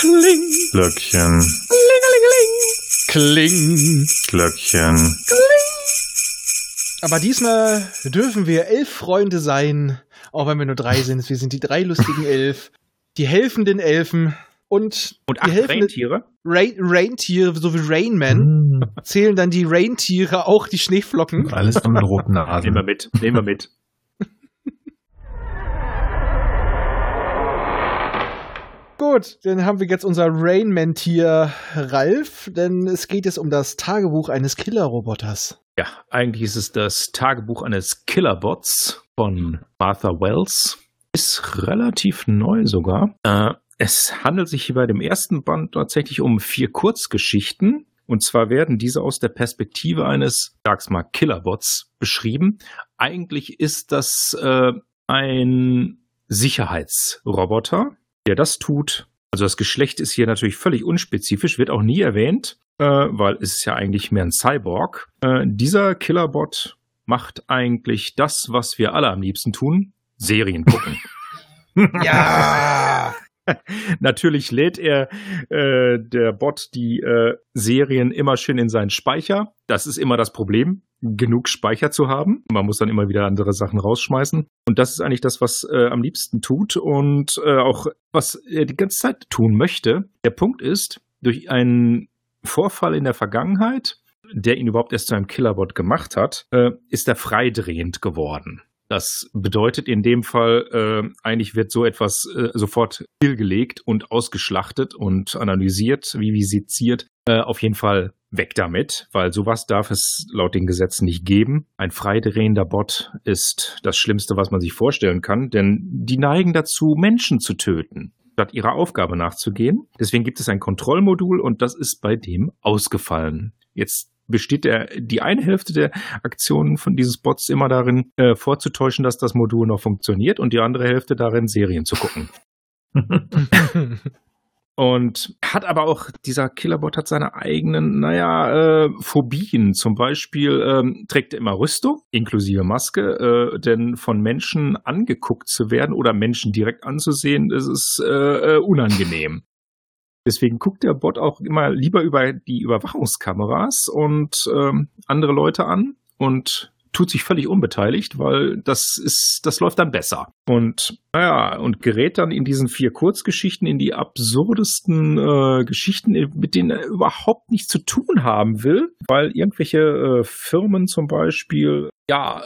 Kling. Glöckchen. Kling. Glöckchen. Aber diesmal dürfen wir elf Freunde sein, auch wenn wir nur drei sind. Wir sind die drei lustigen Elf, die helfenden Elfen und, Und die acht helfenden Rentiere. Rain Reintiere, so wie Rainman, Hm, zählen dann die Reintiere auch die Schneeflocken. alles nur mit roten Nehmen wir Nasen. mit. Nehmen wir mit. Gut, dann haben wir jetzt unser Rainman-Tier Ralf, denn es geht jetzt um das Tagebuch eines Killerroboters. Ja, eigentlich ist es das Tagebuch eines Killerbots von Martha Wells. Ist relativ neu sogar. Äh, es handelt sich hier bei dem ersten Band tatsächlich um vier Kurzgeschichten. Und zwar werden diese aus der Perspektive eines, sag's mal, Killerbots beschrieben. Eigentlich ist das äh, ein Sicherheitsroboter, der das tut. Also das Geschlecht ist hier natürlich völlig unspezifisch, wird auch nie erwähnt, äh, weil es ist ja eigentlich mehr ein Cyborg. Äh, dieser Killerbot macht eigentlich das, was wir alle am liebsten tun, Serien gucken. Ja! Natürlich lädt er, äh, der Bot, die äh, Serien immer schön in seinen Speicher. Das ist immer das Problem, genug Speicher zu haben. Man muss dann immer wieder andere Sachen rausschmeißen. Und das ist eigentlich das, was äh, am liebsten tut und äh, auch was er die ganze Zeit tun möchte. Der Punkt ist, durch einen Vorfall in der Vergangenheit, der ihn überhaupt erst zu einem Killerbot gemacht hat, äh, ist er freidrehend geworden. Das bedeutet in dem Fall, äh, eigentlich wird so etwas äh, sofort stillgelegt und ausgeschlachtet und analysiert, wie visitiert. Äh, auf jeden Fall weg damit, weil sowas darf es laut den Gesetzen nicht geben. Ein freidrehender Bot ist das Schlimmste, was man sich vorstellen kann, denn die neigen dazu, Menschen zu töten statt ihrer Aufgabe nachzugehen. Deswegen gibt es ein Kontrollmodul und das ist bei dem ausgefallen. Jetzt besteht der, die eine Hälfte der Aktionen von dieses Bots immer darin, äh, vorzutäuschen, dass das Modul noch funktioniert und die andere Hälfte darin, Serien zu gucken. Und hat aber auch, dieser Killerbot hat seine eigenen, naja, äh, Phobien. Zum Beispiel ähm, trägt er immer Rüstung, inklusive Maske, äh, denn von Menschen angeguckt zu werden oder Menschen direkt anzusehen, das ist äh, äh, unangenehm. Deswegen guckt der Bot auch immer lieber über die Überwachungskameras und ähm, andere Leute an und tut sich völlig unbeteiligt, weil das ist, das läuft dann besser. Und naja, und gerät dann in diesen vier Kurzgeschichten in die absurdesten äh, Geschichten, mit denen er überhaupt nichts zu tun haben will, weil irgendwelche äh, Firmen zum Beispiel, ja,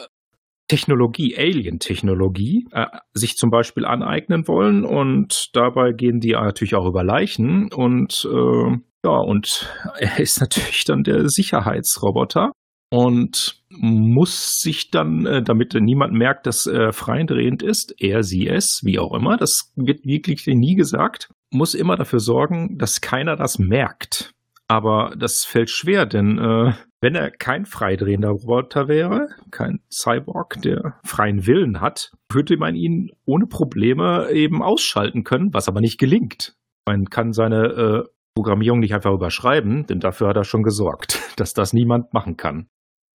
Technologie, Alien-Technologie, äh, sich zum Beispiel aneignen wollen und dabei gehen die natürlich auch über Leichen und äh, ja, und er ist natürlich dann der Sicherheitsroboter und muss sich dann, äh, damit niemand merkt, dass er freidrehend ist, er, sie, es, wie auch immer, das wird wirklich nie gesagt, muss immer dafür sorgen, dass keiner das merkt. Aber das fällt schwer, denn äh, wenn er kein freidrehender Roboter wäre, kein Cyborg, der freien Willen hat, würde man ihn ohne Probleme eben ausschalten können, was aber nicht gelingt. Man kann seine äh, Programmierung nicht einfach überschreiben, denn dafür hat er schon gesorgt, dass das niemand machen kann.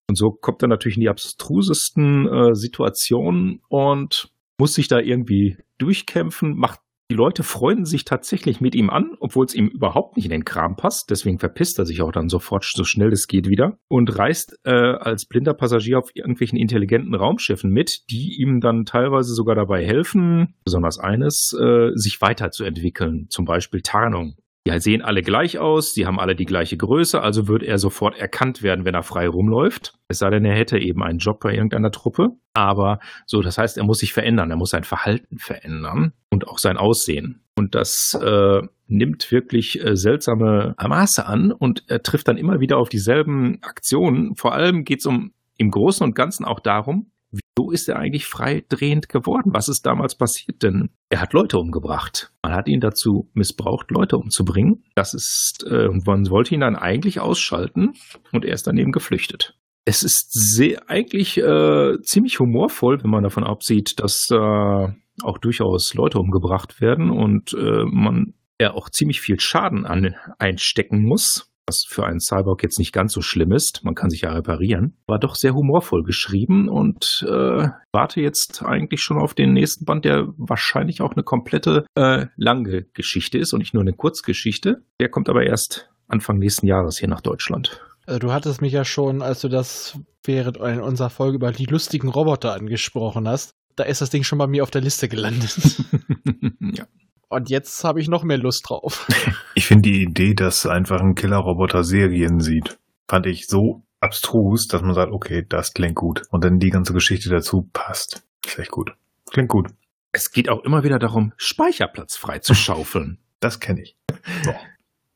Und so kommt er natürlich in die abstrusesten äh, Situationen und muss sich da irgendwie durchkämpfen, macht die Leute freunden sich tatsächlich mit ihm an, obwohl es ihm überhaupt nicht in den Kram passt. Deswegen verpisst er sich auch dann sofort, so schnell es geht, wieder und reist äh, als blinder Passagier auf irgendwelchen intelligenten Raumschiffen mit, die ihm dann teilweise sogar dabei helfen, besonders eines, äh, sich weiterzuentwickeln. Zum Beispiel Tarnung. Die sehen alle gleich aus, die haben alle die gleiche Größe, also wird er sofort erkannt werden, wenn er frei rumläuft. Es sei denn, er hätte eben einen Job bei irgendeiner Truppe. Aber so, das heißt, er muss sich verändern, er muss sein Verhalten verändern und auch sein Aussehen. Und das äh, nimmt wirklich äh, seltsame Maße an und er trifft dann immer wieder auf dieselben Aktionen. Vor allem geht es um im Großen und Ganzen auch darum, Wieso ist er eigentlich freidrehend geworden? Was ist damals passiert? Denn er hat Leute umgebracht. Man hat ihn dazu missbraucht, Leute umzubringen. Das ist, äh, man wollte ihn dann eigentlich ausschalten und er ist dann eben geflüchtet. Es ist sehr, eigentlich äh, ziemlich humorvoll, wenn man davon absieht, dass äh, auch durchaus Leute umgebracht werden und äh, man er auch ziemlich viel Schaden an, einstecken muss. Was für einen Cyborg jetzt nicht ganz so schlimm ist. Man kann sich ja reparieren. War doch sehr humorvoll geschrieben und äh, warte jetzt eigentlich schon auf den nächsten Band, der wahrscheinlich auch eine komplette äh, lange Geschichte ist und nicht nur eine Kurzgeschichte. Der kommt aber erst Anfang nächsten Jahres hier nach Deutschland. Also du hattest mich ja schon, als du das während unserer Folge über die lustigen Roboter angesprochen hast, da ist das Ding schon bei mir auf der Liste gelandet. ja. Und jetzt habe ich noch mehr Lust drauf. Ich finde die Idee, dass einfach ein Killerroboter Serien sieht, fand ich so abstrus, dass man sagt, okay, das klingt gut. Und dann die ganze Geschichte dazu passt. Ist echt gut. Klingt gut. Es geht auch immer wieder darum, Speicherplatz frei zu schaufeln. Das kenne ich.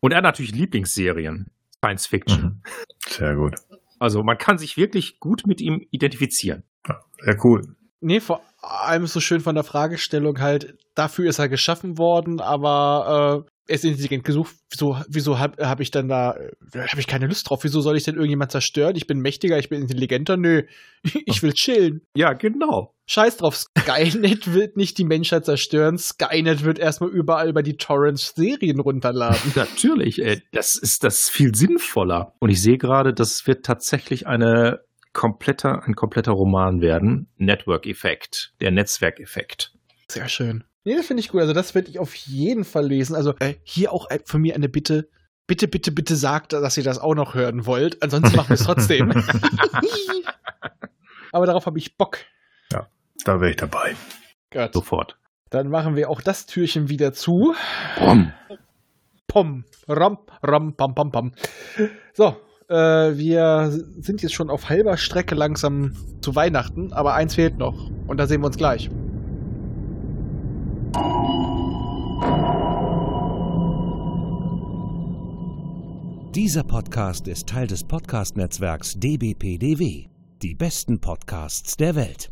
Und er hat natürlich Lieblingsserien. Science Fiction. Mhm. Sehr gut. Also man kann sich wirklich gut mit ihm identifizieren. Ja, sehr cool. Nee, vor allem ist so schön von der Fragestellung halt, dafür ist er geschaffen worden, aber äh, er ist intelligent gesucht. Wieso, wieso habe hab ich dann da, äh, habe ich keine Lust drauf? Wieso soll ich denn irgendjemand zerstören? Ich bin mächtiger, ich bin intelligenter. Nö, ich will chillen. Ja, genau. Scheiß drauf, Skynet wird nicht die Menschheit zerstören. Skynet wird erstmal überall über die Torrents Serien runterladen. Natürlich, äh, das ist das viel sinnvoller. Und ich sehe gerade, das wird tatsächlich eine kompletter, ein kompletter Roman werden. Network-Effekt, der Netzwerkeffekt. Sehr schön. Nee, das finde ich gut. Also das werde ich auf jeden Fall lesen. Also äh, hier auch von mir eine Bitte. Bitte, bitte, bitte sagt, dass ihr das auch noch hören wollt. Ansonsten machen wir es trotzdem. Aber darauf habe ich Bock. Ja, da wäre ich dabei. Gott. Sofort. Dann machen wir auch das Türchen wieder zu. Bom. Pom, ram, ram, pam, pam, pam. So, äh, wir sind jetzt schon auf halber Strecke langsam zu Weihnachten, aber eins fehlt noch. Und da sehen wir uns gleich. Dieser Podcast ist Teil des Podcast-Netzwerks dbpdw. Die besten Podcasts der Welt.